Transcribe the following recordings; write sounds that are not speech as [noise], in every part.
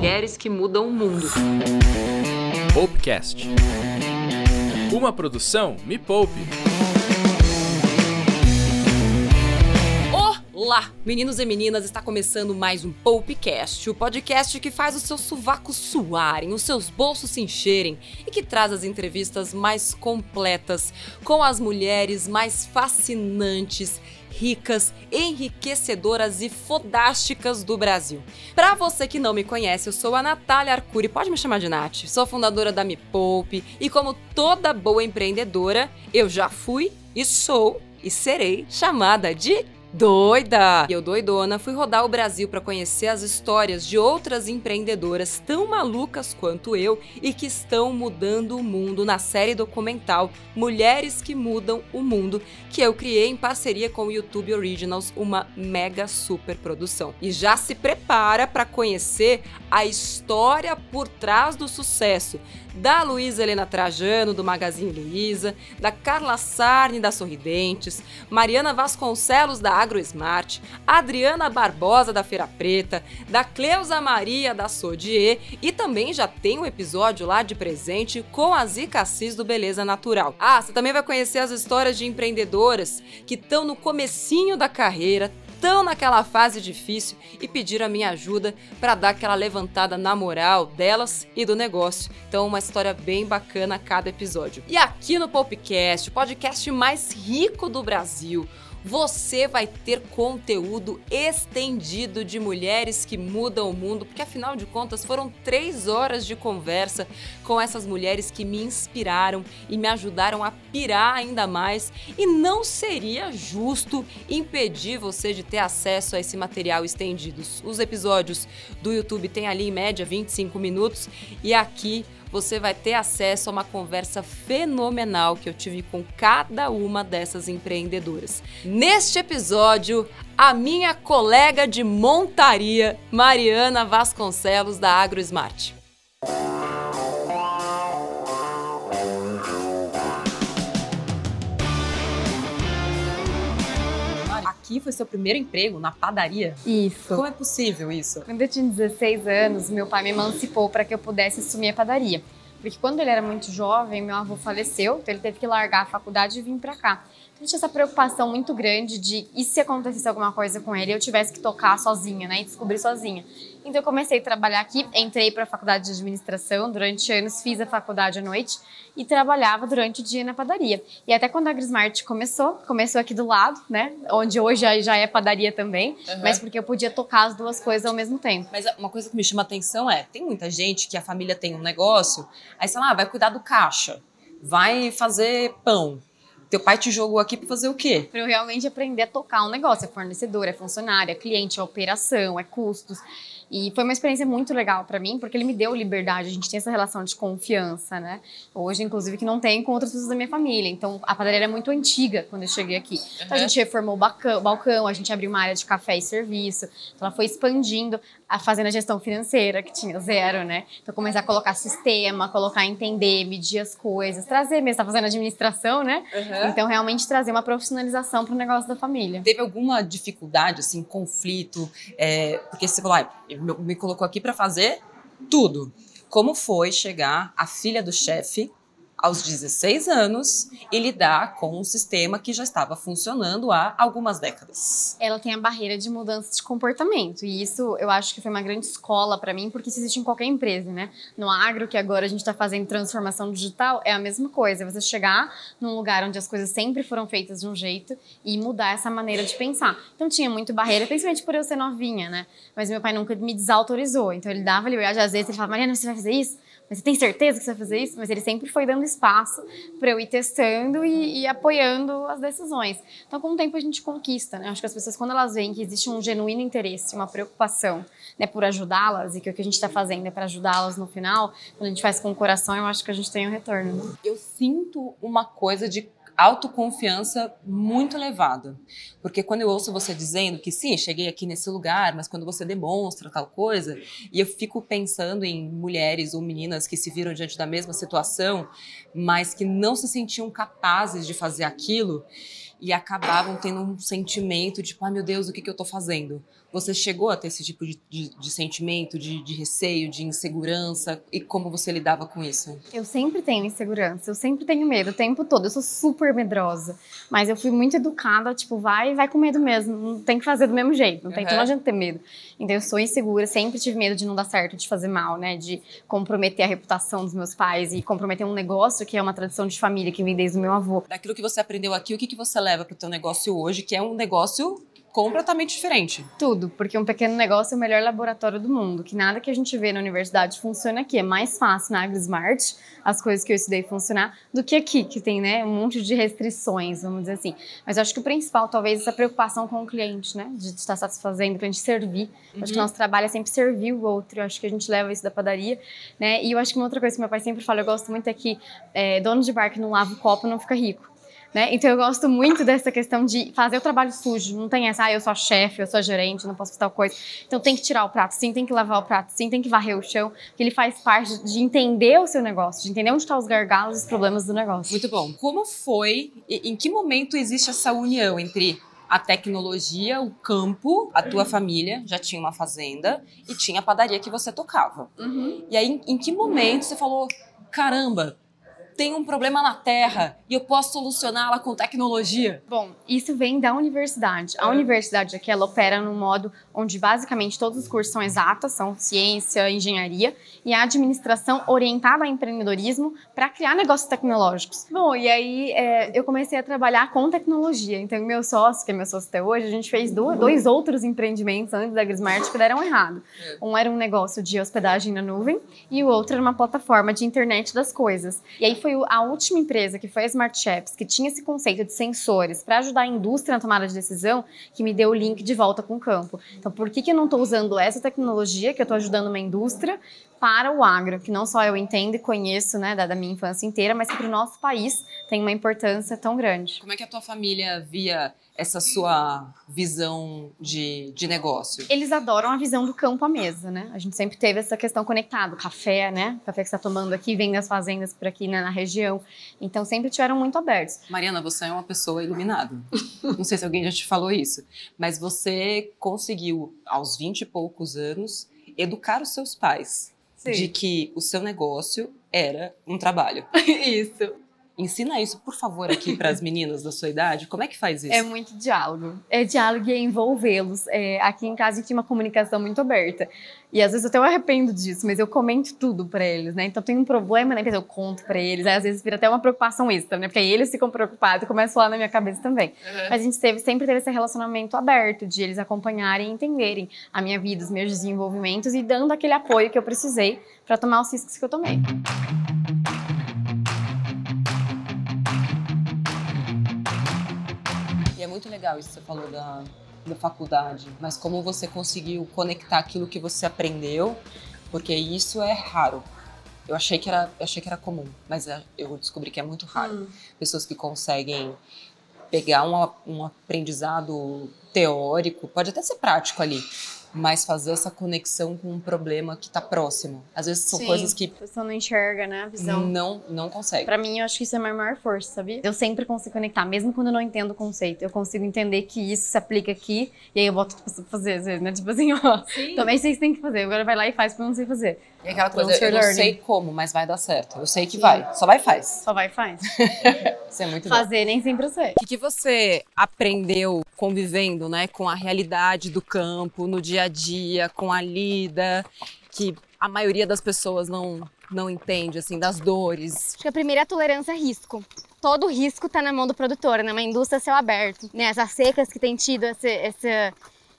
Mulheres que mudam o mundo. Popcast. Uma produção Me Poupe. Olá, meninos e meninas, está começando mais um Popcast, o podcast que faz os seus sovacos suarem, os seus bolsos se encherem e que traz as entrevistas mais completas com as mulheres mais fascinantes ricas, enriquecedoras e fodásticas do Brasil. Para você que não me conhece, eu sou a Natália Arcuri, pode me chamar de Nath. Sou fundadora da Me Poupe e como toda boa empreendedora, eu já fui e sou e serei chamada de Doida! Eu, doidona, fui rodar o Brasil para conhecer as histórias de outras empreendedoras tão malucas quanto eu e que estão mudando o mundo na série documental Mulheres que Mudam o Mundo, que eu criei em parceria com o YouTube Originals, uma mega super produção. E já se prepara para conhecer a história por trás do sucesso da Luísa Helena Trajano, do Magazine Luiza, da Carla Sarni, da Sorridentes, Mariana Vasconcelos, da AgroSmart, Adriana Barbosa, da Feira Preta, da Cleusa Maria, da Sodier, e também já tem um episódio lá de presente com a Zica Assis, do Beleza Natural. Ah, você também vai conhecer as histórias de empreendedoras que estão no comecinho da carreira, estão naquela fase difícil e pediram a minha ajuda para dar aquela levantada na moral delas e do negócio. Então, uma história bem bacana a cada episódio. E aqui no Popcast, o podcast mais rico do Brasil, você vai ter conteúdo estendido de mulheres que mudam o mundo, porque afinal de contas foram três horas de conversa com essas mulheres que me inspiraram e me ajudaram a pirar ainda mais. E não seria justo impedir você de ter acesso a esse material estendido. Os episódios do YouTube têm ali em média 25 minutos e aqui você vai ter acesso a uma conversa fenomenal que eu tive com cada uma dessas empreendedoras. Neste episódio, a minha colega de montaria, Mariana Vasconcelos, da AgroSmart. Aqui foi seu primeiro emprego na padaria? Isso. Como é possível isso? Quando eu tinha 16 anos, meu pai me emancipou para que eu pudesse assumir a padaria. Porque quando ele era muito jovem, meu avô faleceu, então ele teve que largar a faculdade e vir para cá. Então tinha essa preocupação muito grande de e se acontecesse alguma coisa com ele, eu tivesse que tocar sozinha, né, e descobrir sozinha. Então eu comecei a trabalhar aqui, entrei para a faculdade de administração, durante anos fiz a faculdade à noite e trabalhava durante o dia na padaria. E até quando a Grismart começou, começou aqui do lado, né, onde hoje já é padaria também, uhum. mas porque eu podia tocar as duas coisas ao mesmo tempo. Mas uma coisa que me chama atenção é, tem muita gente que a família tem um negócio, aí sei lá, vai cuidar do caixa, vai fazer pão, teu pai te jogou aqui para fazer o quê? Para eu realmente aprender a tocar um negócio. É fornecedor, é funcionário, é cliente, é operação, é custos. E foi uma experiência muito legal para mim, porque ele me deu liberdade. A gente tem essa relação de confiança, né? Hoje, inclusive, que não tem com outras pessoas da minha família. Então, a padaria é muito antiga quando eu cheguei aqui. Uhum. Então, a gente reformou o balcão, balcão, a gente abriu uma área de café e serviço. Então, ela foi expandindo, a fazendo a gestão financeira, que tinha zero, né? Então, começar a colocar sistema, colocar entender, medir as coisas, trazer mesmo, tá fazendo administração, né? Uhum. Então, realmente trazer uma profissionalização para o negócio da família. Teve alguma dificuldade, assim, conflito? É, porque você falou, ah, me colocou aqui para fazer tudo. Como foi chegar a filha do chefe aos 16 anos e lidar com um sistema que já estava funcionando há algumas décadas. Ela tem a barreira de mudança de comportamento e isso eu acho que foi uma grande escola para mim, porque isso existe em qualquer empresa, né? No agro, que agora a gente está fazendo transformação digital, é a mesma coisa. Você chegar num lugar onde as coisas sempre foram feitas de um jeito e mudar essa maneira de pensar. Então tinha muito barreira, principalmente por eu ser novinha, né? Mas meu pai nunca me desautorizou. Então ele dava liberdade, às vezes ele falava, Mariana, você vai fazer isso? Mas você tem certeza que você vai fazer isso? Mas ele sempre foi dando espaço para eu ir testando e, e, apoiando as decisões. Então, com o tempo a gente conquista, né? Acho que as pessoas, quando elas veem que existe um genuíno interesse, uma preocupação, né, por ajudá-las e que o que a gente está fazendo é para ajudá-las no final, quando a gente faz com o coração, eu acho que a gente tem um retorno. Eu sinto uma coisa de autoconfiança muito elevada. Porque quando eu ouço você dizendo que sim, cheguei aqui nesse lugar, mas quando você demonstra tal coisa, e eu fico pensando em mulheres ou meninas que se viram diante da mesma situação, mas que não se sentiam capazes de fazer aquilo, e acabavam tendo um sentimento de, tipo, ai meu Deus, o que, que eu tô fazendo? Você chegou a ter esse tipo de, de, de sentimento, de, de, receio, de insegurança? E como você lidava com isso? Eu sempre tenho insegurança, eu sempre tenho medo o tempo todo. Eu sou super medrosa. Mas eu fui muito educada, tipo, vai vai com medo mesmo. Não tem que fazer do mesmo jeito, não tem uhum. não ter medo. Então eu sou insegura, sempre tive medo de não dar certo, de fazer mal, né? De comprometer a reputação dos meus pais e comprometer um negócio que é uma tradição de família que vem desde o meu avô. Daquilo que você aprendeu aqui, o que, que você leva para o teu negócio hoje, que é um negócio completamente diferente. Tudo, porque um pequeno negócio é o melhor laboratório do mundo, que nada que a gente vê na universidade funciona aqui. É mais fácil na AgriSmart as coisas que eu estudei funcionar do que aqui, que tem né, um monte de restrições, vamos dizer assim. Mas eu acho que o principal, talvez, é essa preocupação com o cliente, né? De estar satisfazendo, para a gente servir. Uhum. Acho que o nosso trabalho é sempre servir o outro. Eu acho que a gente leva isso da padaria, né? E eu acho que uma outra coisa que meu pai sempre fala, eu gosto muito é que é, dono de bar que não lava o copo não fica rico. Né? Então eu gosto muito dessa questão de fazer o trabalho sujo. Não tem essa, ah, eu sou chefe, eu sou gerente, não posso fazer tal coisa. Então tem que tirar o prato, sim, tem que lavar o prato, sim, tem que varrer o chão. Porque ele faz parte de entender o seu negócio, de entender onde estão os gargalos os problemas do negócio. Muito bom. Como foi, em que momento existe essa união entre a tecnologia, o campo, a tua família já tinha uma fazenda e tinha a padaria que você tocava. Uhum. E aí, em, em que momento você falou, caramba, tem um problema na Terra e eu posso solucioná-la com tecnologia? Bom, isso vem da universidade. A universidade aqui ela opera num modo onde basicamente todos os cursos são exatas, são ciência, engenharia e a administração orientada ao empreendedorismo para criar negócios tecnológicos. Bom, e aí é, eu comecei a trabalhar com tecnologia. Então, meu sócio, que é meu sócio até hoje, a gente fez dois, dois outros empreendimentos antes da Grismart que deram errado. É. Um era um negócio de hospedagem na nuvem e o outro era uma plataforma de internet das coisas. E aí foi foi a última empresa, que foi a Smart Chaps, que tinha esse conceito de sensores para ajudar a indústria na tomada de decisão, que me deu o link de volta com o campo. Então, por que, que eu não estou usando essa tecnologia, que eu estou ajudando uma indústria, para o agro, que não só eu entendo e conheço né, da, da minha infância inteira, mas que para o nosso país tem uma importância tão grande. Como é que a tua família via essa sua visão de, de negócio? Eles adoram a visão do campo à mesa, né? A gente sempre teve essa questão conectada. Café, né? O café que você está tomando aqui vem das fazendas por aqui né, na região. Então sempre tiveram muito abertos. Mariana, você é uma pessoa iluminada. [laughs] Não sei se alguém já te falou isso, mas você conseguiu, aos 20 e poucos anos, educar os seus pais Sim. de que o seu negócio era um trabalho. [laughs] isso. Ensina isso, por favor, aqui [laughs] para as meninas da sua idade. Como é que faz isso? É muito diálogo. É diálogo e é envolvê-los. É, aqui em casa a gente tinha uma comunicação muito aberta. E às vezes eu até eu arrependo disso, mas eu comento tudo para eles, né? Então tem um problema, né? Eu conto para eles. Aí às vezes vira até uma preocupação extra, né? Porque aí eles ficam preocupados e começa lá na minha cabeça também. Uhum. Mas a gente teve, sempre teve esse relacionamento aberto, de eles acompanharem e entenderem a minha vida, os meus desenvolvimentos e dando aquele apoio que eu precisei para tomar os riscos que eu tomei. Muito legal isso que você falou da, da faculdade, mas como você conseguiu conectar aquilo que você aprendeu, porque isso é raro. Eu achei que era, achei que era comum, mas é, eu descobri que é muito raro. Hum. Pessoas que conseguem pegar um, um aprendizado teórico, pode até ser prático ali, mas fazer essa conexão com um problema que está próximo. Às vezes são Sim, coisas que. A pessoa não enxerga, né? A visão. Não, não consegue. Pra mim, eu acho que isso é a minha maior força, sabia? Eu sempre consigo conectar, mesmo quando eu não entendo o conceito. Eu consigo entender que isso se aplica aqui, e aí eu boto pra fazer, né? Tipo assim, ó. Sim. Também sei que tem que fazer. Agora vai lá e faz porque eu não sei fazer. E aquela coisa, eu não sei como, mas vai dar certo. Eu sei que Sim. vai. Só vai e faz. Só vai e faz. [laughs] isso é muito Fazer bom. nem sempre eu sei. O que, que você aprendeu convivendo, né, com a realidade do campo, no dia a dia, com a lida, que a maioria das pessoas não, não entende, assim, das dores? Acho que a primeira é a tolerância a risco todo risco está na mão do produtor, né? Uma indústria céu aberto, né? Essas secas que tem tido, esse, esse,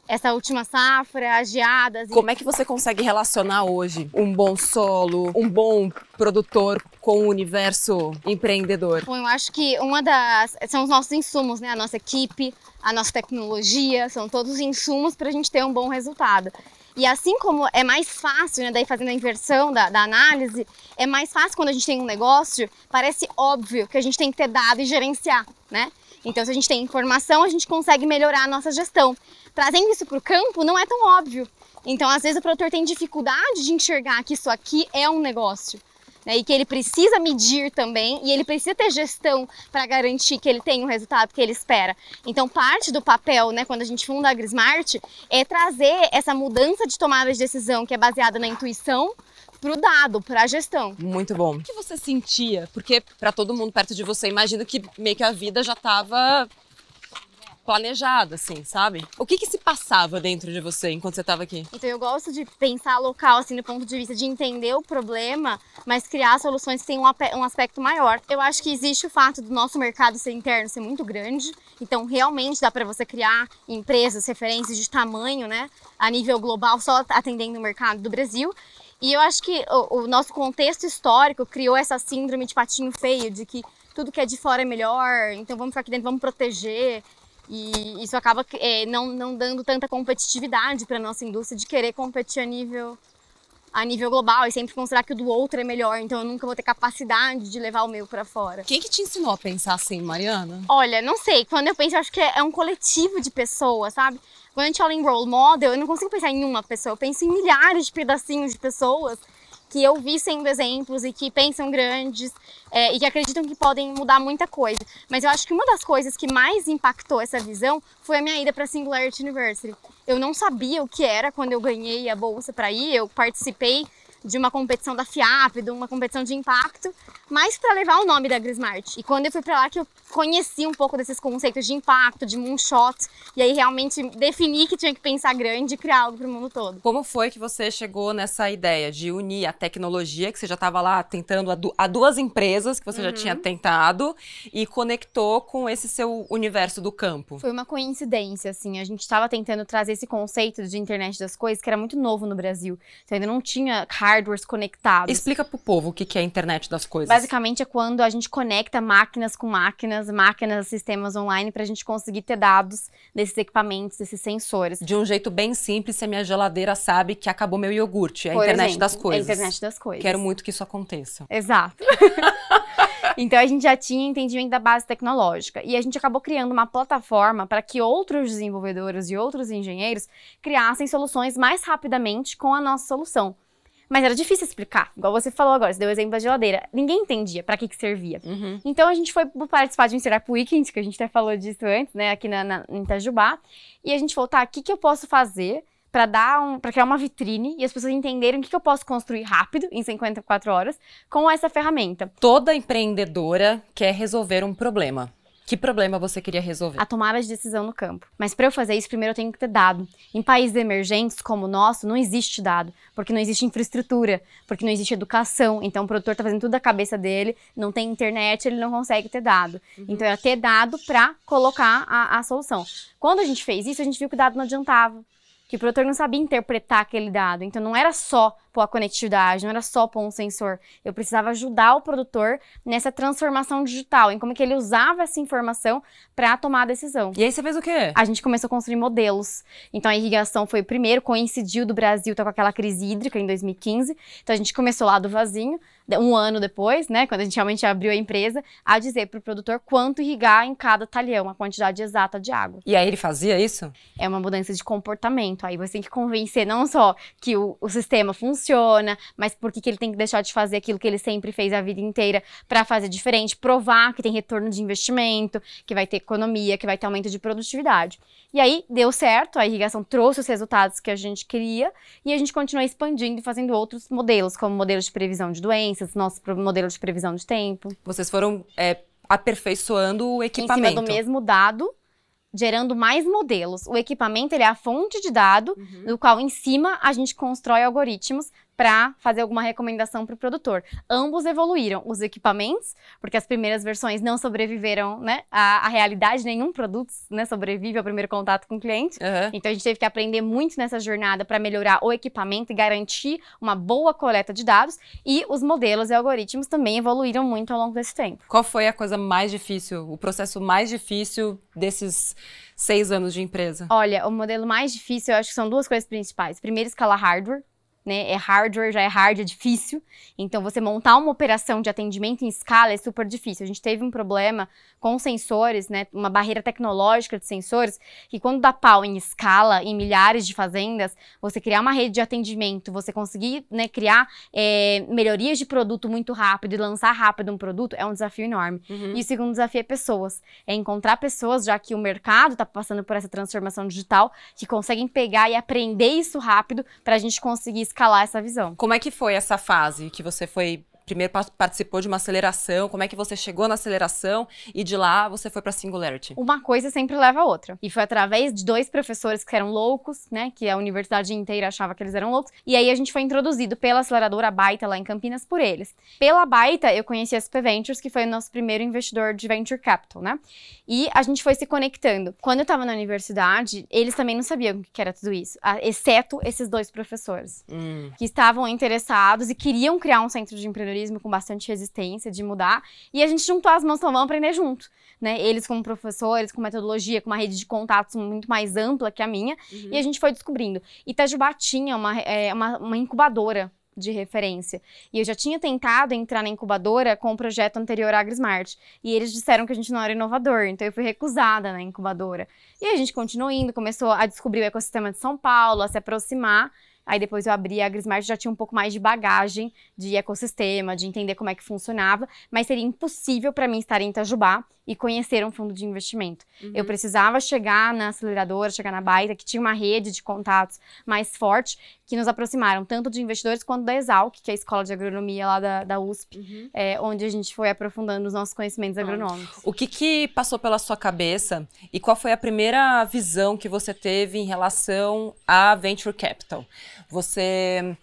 essa última safra, as geadas. Como é que você consegue relacionar hoje um bom solo, um bom produtor com o universo empreendedor? Bom, eu acho que uma das são os nossos insumos, né? A nossa equipe, a nossa tecnologia, são todos insumos para a gente ter um bom resultado. E assim como é mais fácil, né, daí fazendo a inversão da, da, análise, é mais fácil quando a gente tem um negócio, parece óbvio que a gente tem que ter dado e gerenciar, né? Então, se a gente tem informação, a gente consegue melhorar a nossa gestão. Trazendo isso para o campo não é tão óbvio. Então, às vezes, o produtor tem dificuldade de enxergar que isso aqui é um negócio. né, e que ele precisa medir também e ele precisa ter gestão para garantir que ele tenha o resultado que ele espera. Então, parte do papel, né, quando a gente funda a AgriSmart, é trazer essa mudança de tomada de decisão que é baseada na intuição para o dado, para a gestão. Muito bom. O que você sentia? Porque para todo mundo perto de você, imagino que meio que a vida já estava planejada, assim, sabe? O que que se passava dentro de você enquanto você estava aqui? Então eu gosto de pensar local, assim, do ponto de vista de entender o problema, mas criar soluções que tenham um aspecto maior. Eu acho que existe o fato do nosso mercado ser interno ser muito grande, então realmente dá para você criar empresas, referências de tamanho, né, a nível global, só atendendo o mercado do Brasil. E eu acho que o, o nosso contexto histórico criou essa síndrome de patinho feio, de que tudo que é de fora é melhor, então vamos ficar aqui dentro, vamos proteger. E isso acaba é, não, não dando tanta competitividade para a nossa indústria de querer competir a nível, a nível global e sempre considerar que o do outro é melhor. Então eu nunca vou ter capacidade de levar o meu para fora. Quem que te ensinou a pensar assim, Mariana? Olha, não sei. Quando eu penso, eu acho que é um coletivo de pessoas, sabe? Quando a gente fala em role model, eu não consigo pensar em uma pessoa. Eu penso em milhares de pedacinhos de pessoas que eu vi sendo exemplos e que pensam grandes é, e que acreditam que podem mudar muita coisa. Mas eu acho que uma das coisas que mais impactou essa visão foi a minha ida para a Singularity University. Eu não sabia o que era quando eu ganhei a bolsa para ir, eu participei de uma competição da FIAP, de uma competição de impacto, mas para levar o nome da Grismart. E quando eu fui para lá que eu conheci um pouco desses conceitos de impacto, de moonshot, e aí realmente defini que tinha que pensar grande e criar algo para o mundo todo. Como foi que você chegou nessa ideia de unir a tecnologia, que você já estava lá tentando a, duas empresas que você uhum. já tinha tentado, e conectou com esse seu universo do campo? Foi uma coincidência, assim. A gente estava tentando trazer esse conceito de internet das coisas, que era muito novo no Brasil. Então ainda não tinha hardwares conectados. Explica pro povo o que é a internet das coisas. Basicamente é quando a gente conecta máquinas com máquinas, máquinas, sistemas online para a gente conseguir ter dados desses equipamentos, desses sensores. De um jeito bem simples, se a minha geladeira sabe que acabou meu iogurte, é a internet exemplo, das coisas. É a internet das coisas. Quero muito que isso aconteça. Exato. [laughs] Então a gente já tinha entendimento da base tecnológica e a gente acabou criando uma plataforma para que outros desenvolvedores e outros engenheiros criassem soluções mais rapidamente com a nossa solução. Mas era difícil explicar. Igual você falou agora, você deu o exemplo da geladeira. Ninguém entendia para que que servia. Uhum. Então a gente foi participar de um Startup Weekend, que a gente até falou disso antes, né, aqui na, na, em Itajubá. E a gente falou, tá, o que que eu posso fazer para dar um, para criar uma vitrine e as pessoas entenderem o que, que eu posso construir rápido, em 54 horas, com essa ferramenta. Toda empreendedora quer resolver um problema. Que problema você queria resolver? A tomada de decisão no campo. Mas para eu fazer isso, primeiro eu tenho que ter dado. Em países emergentes como o nosso, não existe dado, porque não existe infraestrutura, porque não existe educação. Então o produtor está fazendo tudo da cabeça dele, não tem internet, ele não consegue ter dado. Uhum. Então é ter dado para colocar a, a solução. Quando a gente fez isso, a gente viu que o dado não adiantava que o produtor não sabia interpretar aquele dado. Então não era só pôr a conectividade, não era só pôr um sensor. Eu precisava ajudar o produtor nessa transformação digital, em como que ele usava essa informação para tomar a decisão. E aí você fez o quê? A gente começou a construir modelos. Então a irrigação foi o primeiro, coincidiu do Brasil tá com aquela crise hídrica em 2015. Então a gente começou lá do vasinho, um ano depois, né, quando a gente realmente abriu a empresa, a dizer para o produtor quanto irrigar em cada talhão, a quantidade exata de água. E aí ele fazia isso? É uma mudança de comportamento. Aí você tem que convencer não só que o, o sistema funciona, mas por que ele tem que deixar de fazer aquilo que ele sempre fez a vida inteira para fazer diferente, provar que tem retorno de investimento, que vai ter economia, que vai ter aumento de produtividade. E aí deu certo, a irrigação trouxe os resultados que a gente queria e a gente continuou expandindo e fazendo outros modelos, como modelos de previsão de doenças, nosso modelo de previsão de tempo. Vocês foram é, aperfeiçoando o equipamento. Em cima do mesmo dado, gerando mais modelos. O equipamento ele é a fonte de dado, uhum. do qual em cima a gente constrói algoritmos para fazer alguma recomendação para o produtor. Ambos evoluíram, os equipamentos, porque as primeiras versões não sobreviveram né, à, à realidade, nenhum produto né, sobrevive ao primeiro contato com o cliente. Uhum. Então a gente teve que aprender muito nessa jornada para melhorar o equipamento e garantir uma boa coleta de dados. E os modelos e algoritmos também evoluíram muito ao longo desse tempo. Qual foi a coisa mais difícil, o processo mais difícil desses seis anos de empresa? Olha, o modelo mais difícil eu acho que são duas coisas principais. Primeiro, escalar hardware né? É hardware, já é hard, é difícil. Então, você montar uma operação de atendimento em escala é super difícil. A gente teve um problema com sensores, né? Uma barreira tecnológica de sensores, que quando dá pau em escala, em milhares de fazendas, você criar uma rede de atendimento, você conseguir né, criar é, melhorias de produto muito rápido e lançar rápido um produto, é um desafio enorme. Uhum. E o segundo desafio é pessoas. É encontrar pessoas, já que o mercado está passando por essa transformação digital, que conseguem pegar e aprender isso rápido para a gente conseguir escalar essa visão. Como é que foi essa fase que você foi primeiro pa- participou de uma aceleração? Como é que você chegou na aceleração e de lá você foi para Singularity? Uma coisa sempre leva a outra. E foi através de dois professores que eram loucos, né? Que a universidade inteira achava que eles eram loucos. E aí a gente foi introduzido pela aceleradora Baita lá em Campinas por eles. Pela Baita, eu conheci a SP Ventures, que foi o nosso primeiro investidor de venture capital, né? E a gente foi se conectando. Quando eu tava na universidade, eles também não sabiam o que era tudo isso, exceto esses dois professores Hum. que estavam interessados e queriam criar um centro de empreendedorismo com bastante resistência de mudar. E a gente juntou as mãos e falou, vamos aprender junto. Né? Eles como professores, com metodologia, com uma rede de contatos muito mais ampla que a minha. E a gente foi descobrindo. Itajubá tinha uma, é, uma, uma incubadora de referência. E eu já tinha tentado entrar na incubadora com o projeto anterior AgriSmart. E eles disseram que a gente não era inovador, então eu fui recusada na incubadora. E a gente continuou indo, começou a descobrir o ecossistema de São Paulo, a se aproximar. Aí depois eu abri a AgriSmart, já tinha um pouco mais de bagagem de ecossistema, de entender como é que funcionava, mas seria impossível para mim estar em Itajubá e conhecer um fundo de investimento. Eu precisava chegar na aceleradora, chegar na Baita, que tinha uma rede de contatos mais forte, que nos aproximaram tanto de investidores quanto da Exalc, que é a escola de agronomia lá da, da USP, Uhum. é, onde a gente foi aprofundando os nossos conhecimentos Ah. agronômicos. O que, que passou pela sua cabeça e qual foi a primeira visão que você teve em relação a venture capital? Você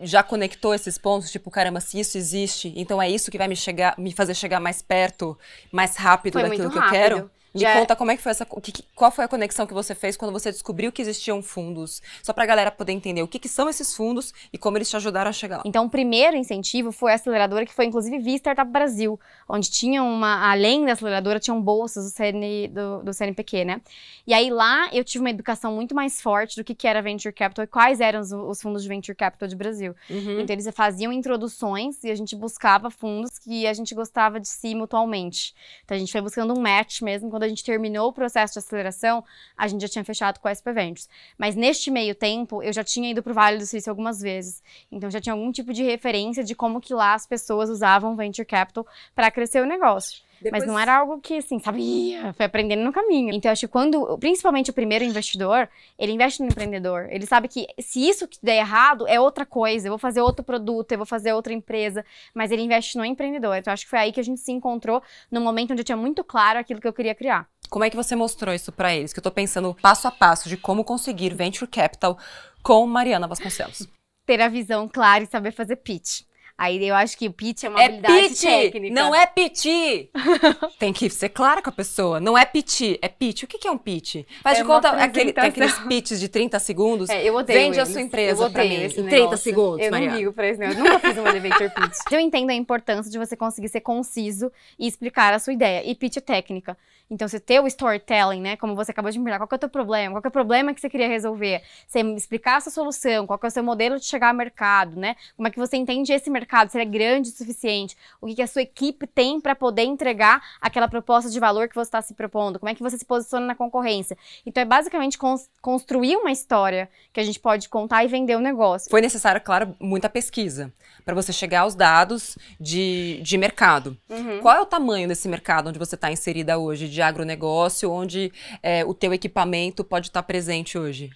já conectou esses pontos, tipo, caramba, se isso existe, então é isso que vai me chegar, me fazer chegar mais perto, mais rápido Foi daquilo que eu quero? Me Já- conta como é que foi essa, que qual foi a conexão que você fez quando você descobriu que existiam fundos, só pra galera poder entender o que, que são esses fundos e como eles te ajudaram a chegar lá. Então, o primeiro incentivo foi a aceleradora, que foi inclusive via Startup Brasil, onde tinha uma, além da aceleradora, tinham bolsas do, CN, do, do CNPq, né? E aí lá eu tive uma educação muito mais forte do que, que era Venture Capital e quais eram os, os fundos de Venture Capital de Brasil. Uhum. Então, eles faziam introduções e a gente buscava fundos que a gente gostava de si mutualmente. Então, a gente foi buscando um match mesmo. Quando a gente terminou o processo de aceleração, a gente já tinha fechado com a SP Ventures. Mas neste meio tempo, eu já tinha ido para o Vale do Silício algumas vezes. Então, já tinha algum tipo de referência de como que lá as pessoas usavam Venture Capital para crescer o negócio. Mas não era algo que, assim, sabia, foi aprendendo no caminho. Então, eu acho que quando, principalmente o primeiro investidor, ele investe no empreendedor. Ele sabe que se isso que der errado, é outra coisa. Eu vou fazer outro produto, eu vou fazer outra empresa. Mas ele investe no empreendedor. Então, eu acho que foi aí que a gente se encontrou, no momento onde eu tinha muito claro aquilo que eu queria criar. Como é que você mostrou isso pra eles? Que eu tô pensando passo a passo de como conseguir venture capital com Mariana Vasconcelos. Ter a visão clara e saber fazer pitch. Aí eu acho que o pitch é uma É habilidade pitch, técnica. não é pitch. [laughs] Tem que ser clara com a pessoa. Não é pitch, é pitch. O que que é um pitch? Faz É de conta aquele, aqueles pitches de 30 segundos. É, eu odeio Vende a eles. sua empresa eu pra mim esse em 30 negócio. segundos, Eu Mariana. não ligo pra esse negócio. Nunca fiz uma elevator pitch. Eu entendo a importância de você conseguir ser conciso e explicar a sua ideia. E pitch é técnica. Então, você ter o storytelling, né? Como você acabou de me perguntar, qual que é o teu problema? Qual que é o problema que você queria resolver? Você explicar a sua solução, qual que é o seu modelo de chegar ao mercado, né? Como é que você entende esse mercado? Se ele é grande o suficiente? O que, que a sua equipe tem para poder entregar aquela proposta de valor que você está se propondo? Como é que você se posiciona na concorrência? Então, é basicamente cons- construir uma história que a gente pode contar e vender o negócio. Foi necessário, claro, muita pesquisa para você chegar aos dados de, de mercado. Qual é o tamanho desse mercado onde você está inserida hoje, de agronegócio, onde é, o teu equipamento pode estar presente hoje?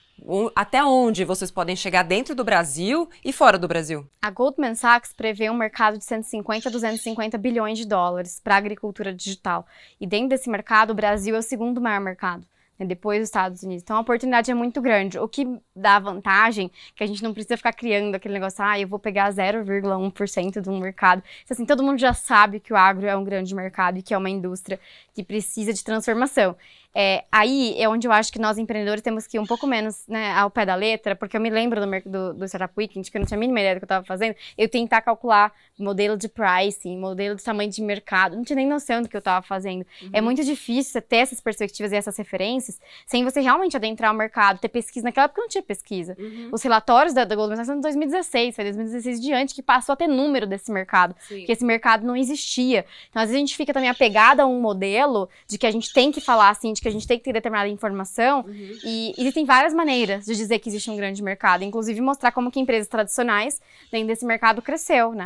Até onde vocês podem chegar dentro do Brasil e fora do Brasil? A Goldman Sachs prevê um mercado de 150 a 250 bilhões de dólares para a agricultura digital. E dentro desse mercado, o Brasil é o segundo maior mercado, né, depois dos Estados Unidos. Então a oportunidade é muito grande. O que dá vantagem é que a gente não precisa ficar criando aquele negócio, ah, eu vou pegar 0,1% de um mercado. Então, assim, todo mundo já sabe que o agro é um grande mercado e que é uma indústria que precisa de transformação. É, aí é onde eu acho que nós empreendedores temos que ir um pouco menos né, ao pé da letra, porque eu me lembro do, do, do Startup Weekend, que eu não tinha a mínima ideia do que eu estava fazendo, eu tentar calcular modelo de pricing, modelo de tamanho de mercado, não tinha nem noção do que eu estava fazendo. É uhum. É muito difícil você ter essas perspectivas e essas referências sem você realmente adentrar o mercado, ter pesquisa. Naquela época não tinha pesquisa. Uhum. Os relatórios da, da Goldman Sachs são de 2016, foi 2016 diante que passou a ter número desse mercado, Sim. que esse mercado não existia. Então, às vezes a gente fica também apegada a um modelo de que a gente tem que falar assim, de que a gente tem que ter determinada informação, uhum. e existem várias maneiras de dizer que existe um grande mercado, inclusive mostrar como que empresas tradicionais dentro desse mercado cresceu, né?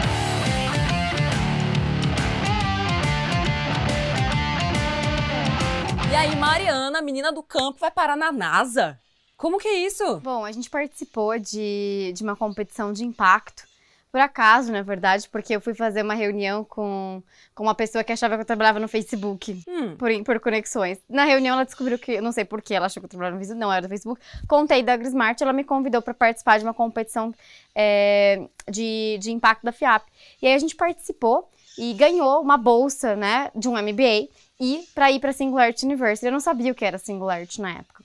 E aí, Mariana, menina do campo, vai parar na NASA? Como que é isso? Bom, a gente participou de, de uma competição de impacto por acaso, na verdade, porque eu fui fazer uma reunião com, com uma pessoa que achava que eu trabalhava no Facebook, hum. por, por conexões. Na reunião, ela descobriu que, não sei porquê, ela achou que eu trabalhava no Facebook, não era do Facebook. Contei da AgriSmart, ela me convidou para participar de uma competição é, de, de impacto da FIAP. E aí a gente participou e ganhou uma bolsa, né, de um MBA e para ir para Singularity University. Eu não sabia o que era Singularity na época.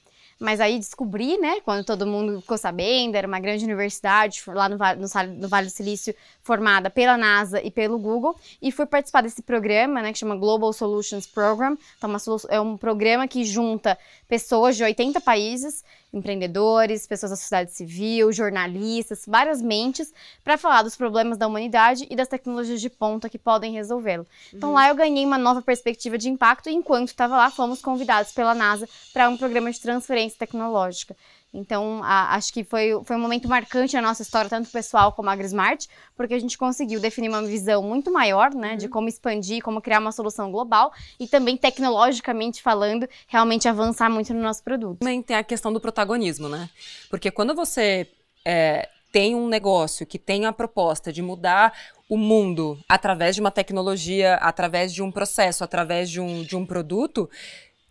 Mas aí descobri, né, quando todo mundo ficou sabendo, era uma grande universidade lá no, no, no, Vale do Silício, formada pela NASA e pelo Google, e fui participar desse programa, né, que chama Global Solutions Program. Então, uma, é um programa que junta pessoas de 80 países empreendedores, pessoas da sociedade civil, jornalistas, várias mentes, para falar dos problemas da humanidade e das tecnologias de ponta que podem resolvê-lo. Então uhum. lá eu ganhei uma nova perspectiva de impacto e enquanto estava lá, fomos convidados pela NASA para um programa de transferência tecnológica. Então, a, acho que foi, foi um momento marcante na nossa história, tanto pessoal como AgriSmart, porque a gente conseguiu definir uma visão muito maior, né, uhum. de como expandir, como criar uma solução global e também tecnologicamente falando, realmente avançar muito no nosso produto. Também tem a questão do protagonismo, né? Porque quando você é, tem um negócio que tem a proposta de mudar o mundo através de uma tecnologia, através de um processo, através de um, de um produto,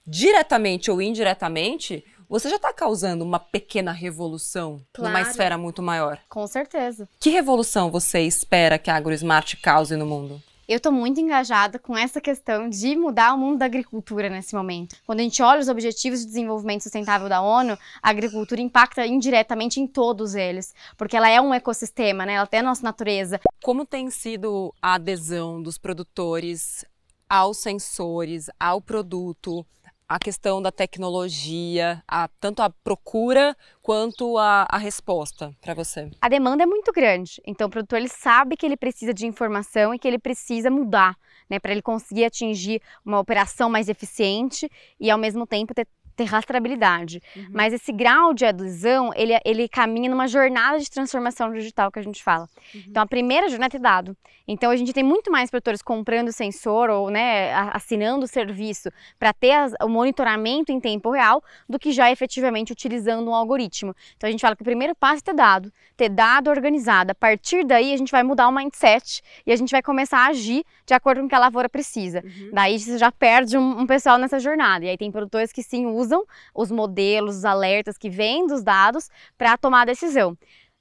diretamente ou indiretamente, você já está causando uma pequena revolução claro. numa esfera muito maior. Com certeza. Que revolução você espera que a AgroSmart cause no mundo? Eu estou muito engajada com essa questão de mudar o mundo da agricultura nesse momento. Quando a gente olha os Objetivos de Desenvolvimento Sustentável da ONU, a agricultura impacta indiretamente em todos eles, porque ela é um ecossistema, né? Ela tem a nossa natureza. Como tem sido a adesão dos produtores aos sensores, ao produto? A questão da tecnologia, a, tanto a procura quanto a, a resposta para você? A demanda é muito grande, então o produtor ele sabe que ele precisa de informação e que ele precisa mudar, né, para ele conseguir atingir uma operação mais eficiente e ao mesmo tempo ter ter rastreabilidade. Uhum. Mas esse grau de adesão, ele, ele caminha numa jornada de transformação digital que a gente fala. Uhum. Então, a primeira jornada é ter dado. Então, a gente tem muito mais produtores comprando sensor ou né, assinando o serviço para ter as, o monitoramento em tempo real do que já efetivamente utilizando um algoritmo. Então, a gente fala que o primeiro passo é ter dado, ter dado organizado. A partir daí, a gente vai mudar o mindset e a gente vai começar a agir de acordo com o que a lavoura precisa. Uhum. Daí, você já perde um, um pessoal nessa jornada. E aí, tem produtores que sim usam usam os modelos, os alertas que vêm dos dados para tomar a decisão.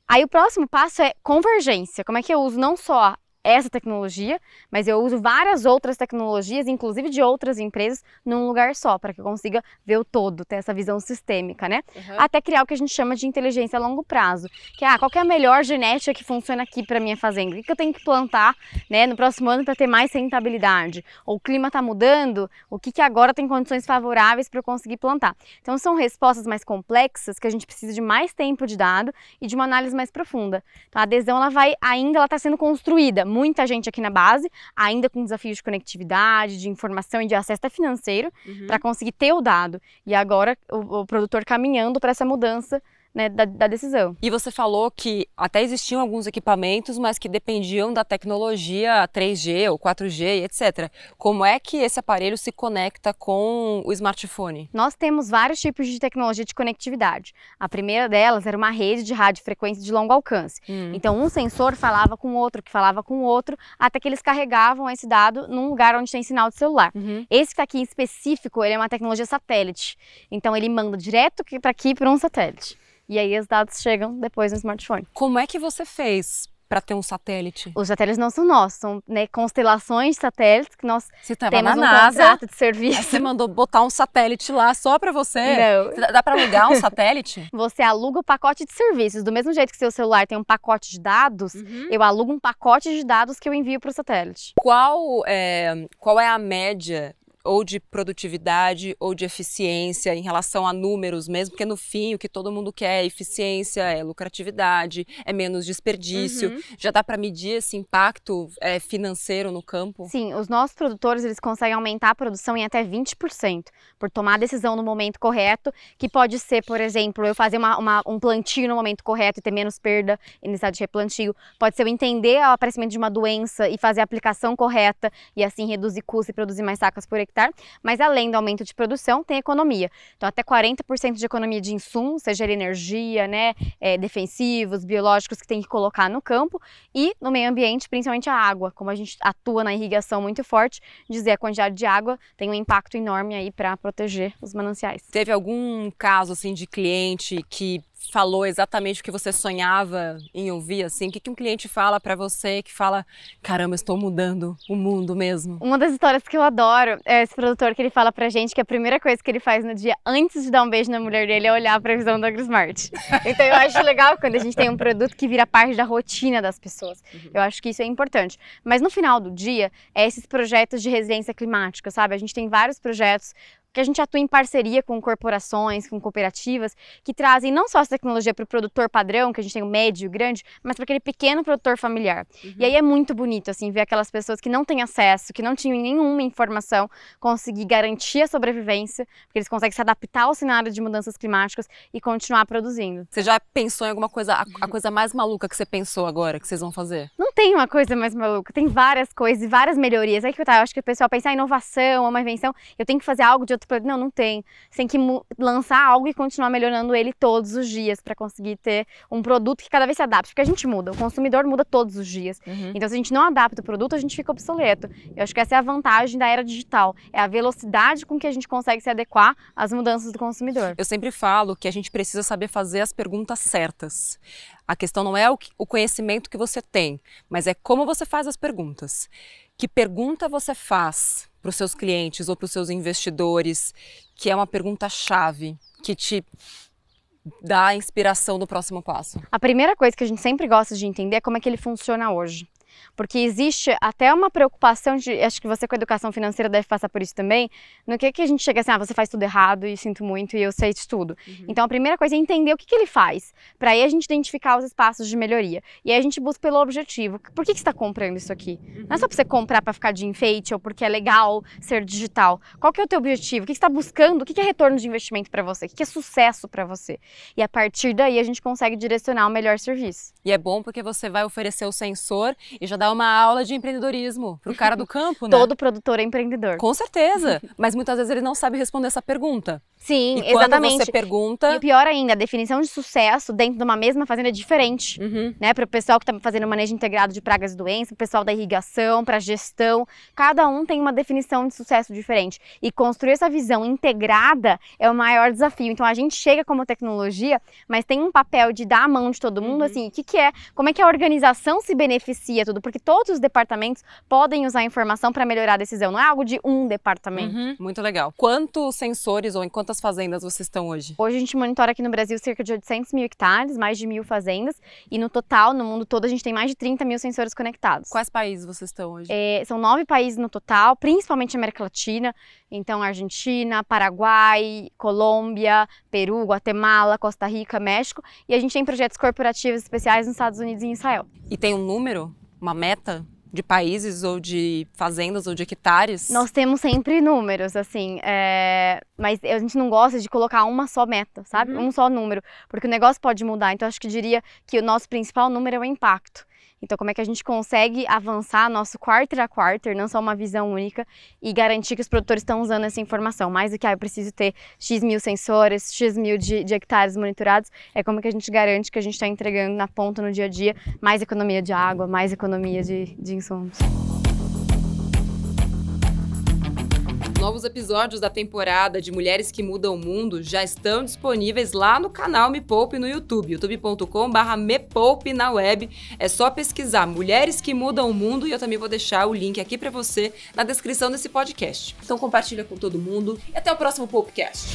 Aí o próximo passo é convergência. Como é que eu uso não só essa tecnologia, mas eu uso várias outras tecnologias, inclusive de outras empresas, num lugar só, para que eu consiga ver o todo, ter essa visão sistêmica, né? Uhum. Até criar o que a gente chama de inteligência a longo prazo, que é, ah, qual que é a melhor genética que funciona aqui para minha fazenda? O que, eu tenho que plantar, né, no próximo ano para ter mais rentabilidade? Ou o clima está mudando, o que, que agora tem condições favoráveis para eu conseguir plantar? Então são respostas mais complexas que a gente precisa de mais tempo de dado e de uma análise mais profunda. Então a adesão ela vai ainda ela está sendo construída muita gente aqui na base, ainda com desafios de conectividade, de informação e de acesso até financeiro, uhum. para conseguir ter o dado. E agora o, o produtor caminhando para essa mudança né, da, da, decisão. E você falou que até existiam alguns equipamentos, mas que dependiam da tecnologia 3G ou 4G, etc. Como é que esse aparelho se conecta com o smartphone? Nós temos vários tipos de tecnologia de conectividade. A primeira delas era uma rede de radiofrequência de longo alcance. Hum. Então, um sensor falava com o outro, que falava com o outro, até que eles carregavam esse dado num lugar onde tem sinal de celular. Uhum. Esse que está aqui em específico, ele é uma tecnologia satélite. Então, ele manda direto para aqui para um satélite. E aí os dados chegam depois no smartphone. Como é que você fez para ter um satélite? Os satélites não são nossos, são né, constelações de satélites que nós Você tava temos na um NASA, contrato de serviço. você mandou botar um satélite lá só para você? Não. Dá- para alugar um [laughs] satélite? Você aluga o pacote de serviços. Do mesmo jeito que seu celular tem um pacote de dados, eu alugo um pacote de dados que eu envio para o satélite. Qual é, qual é a média ou de produtividade ou de eficiência em relação a números mesmo? Porque no fim o que todo mundo quer é eficiência, é lucratividade, é menos desperdício. Uhum. Já dá para medir esse impacto é, financeiro no campo? Sim, os nossos produtores eles conseguem aumentar a produção em até 20% por tomar a decisão no momento correto, que pode ser, por exemplo, eu fazer uma- uma- um plantio no momento correto e ter menos perda em necessidade de replantio. Pode ser eu entender o aparecimento de uma doença e fazer a aplicação correta e assim reduzir custo e produzir mais sacas por hectare. Mas além do aumento de produção, tem economia. Então, até 40% de economia de insumos, seja ele energia, né, é, defensivos, biológicos que tem que colocar no campo e no meio ambiente, principalmente a água. Como a gente atua na irrigação muito forte, dizer a quantidade de água tem um impacto enorme aí para proteger os mananciais. Teve algum caso assim de cliente que falou exatamente o que você sonhava em ouvir assim? O que, que um cliente fala para você que fala, caramba, estou mudando o mundo mesmo? Uma das histórias que eu adoro é esse produtor que ele fala pra gente que a primeira coisa que ele faz no dia antes de dar um beijo na mulher dele é olhar a previsão do AgroSmart. [laughs] Então eu acho legal quando a gente tem um produto que vira parte da rotina das pessoas. Eu acho que isso é importante. Mas no final do dia, é esses projetos de resiliência climática, sabe? A gente tem vários projetos que a gente atua em parceria com corporações, com cooperativas, que trazem não só essa tecnologia para o produtor padrão, que a gente tem o médio o grande, mas para aquele pequeno produtor familiar. E aí é muito bonito, assim, ver aquelas pessoas que não têm acesso, que não tinham nenhuma informação, conseguir garantir a sobrevivência, porque eles conseguem se adaptar ao cenário de mudanças climáticas e continuar produzindo. Você já pensou em alguma coisa, a, a coisa mais maluca que você pensou agora que vocês vão fazer? Não tem uma coisa mais maluca, tem várias coisas e várias melhorias. Aí que tá, eu acho que o pessoal pensa, ah, inovação, uma invenção, eu tenho que fazer algo de planeta. Não, não tem. Você tem que lançar algo e continuar melhorando ele todos os dias para conseguir ter um produto que cada vez se adapte. Porque a gente muda, o consumidor muda todos os dias. Então, se a gente não adapta o produto, a gente fica obsoleto. Eu acho que essa é a vantagem da era digital. É a velocidade com que a gente consegue se adequar às mudanças do consumidor. Eu sempre falo que a gente precisa saber fazer as perguntas certas. A questão não é o, que- o conhecimento que você tem, mas é como você faz as perguntas. Que pergunta você faz para os seus clientes ou para os seus investidores, que é uma pergunta chave, que te dá a inspiração do próximo passo. A primeira coisa que a gente sempre gosta de entender é como é que ele funciona hoje. Porque existe até uma preocupação de, acho que você com a educação financeira deve passar por isso também, no que que a gente chega assim, ah, você faz tudo errado e sinto muito e eu sei de tudo. Então a primeira coisa é entender o que, que ele faz, para aí a gente identificar os espaços de melhoria. E aí a gente busca pelo objetivo. Por que, que você está comprando isso aqui? Não é só para você comprar para ficar de enfeite ou porque é legal ser digital. Qual que é o teu objetivo? O que que você está buscando? O que, que é retorno de investimento para você? O que, que é sucesso para você? E a partir daí a gente consegue direcionar o melhor serviço. E é bom porque você vai oferecer o sensor e já dá uma aula de empreendedorismo pro cara do campo, né? [laughs] Todo produtor é empreendedor. Com certeza, mas muitas vezes ele não sabe responder essa pergunta. Sim, E quando exatamente. você pergunta, E pior ainda, a definição de sucesso dentro de uma mesma fazenda é diferente. Uhum. Né, para o pessoal que está fazendo manejo integrado de pragas e doenças, o pessoal da irrigação, para gestão, cada um tem uma definição de sucesso diferente. E construir essa visão integrada é o maior desafio. Então a gente chega como tecnologia, mas tem um papel de dar a mão de todo mundo, Uhum. assim, o que, que é, como é que a organização se beneficia tudo, porque todos os departamentos podem usar a informação para melhorar a decisão, não é algo de um departamento. Uhum. Muito legal. Quantos sensores ou em quantas fazendas vocês estão hoje? Hoje a gente monitora aqui no Brasil cerca de 800 mil hectares, mais de mil fazendas, e no total, no mundo todo, a gente tem mais de 30 mil sensores conectados. Quais países vocês estão hoje? É, são nove países no total, principalmente América Latina, então Argentina, Paraguai, Colômbia, Peru, Guatemala, Costa Rica, México, e a gente tem projetos corporativos especiais nos Estados Unidos e em Israel. E tem um número, uma meta de países ou de fazendas ou de hectares? Nós temos sempre números, assim, é, mas a gente não gosta de colocar uma só meta, sabe? Uhum. Um só número, porque o negócio pode mudar. Então, acho que diria que o nosso principal número é o impacto. Então, como é que a gente consegue avançar nosso quarter a quarter, não só uma visão única, e garantir que os produtores estão usando essa informação? Mais do que, ah, eu preciso ter X mil sensores, X mil de, de hectares monitorados, é como que a gente garante que a gente está entregando na ponta no dia a dia mais economia de água, mais economia de, de insumos. Novos episódios da temporada de Mulheres que Mudam o Mundo já estão disponíveis lá no canal Me Poupe no YouTube, youtube.com/barra Me Poupe na web. É só pesquisar Mulheres que Mudam o Mundo e eu também vou deixar o link aqui para você na descrição desse podcast. Então compartilha com todo mundo e até o próximo Popecast.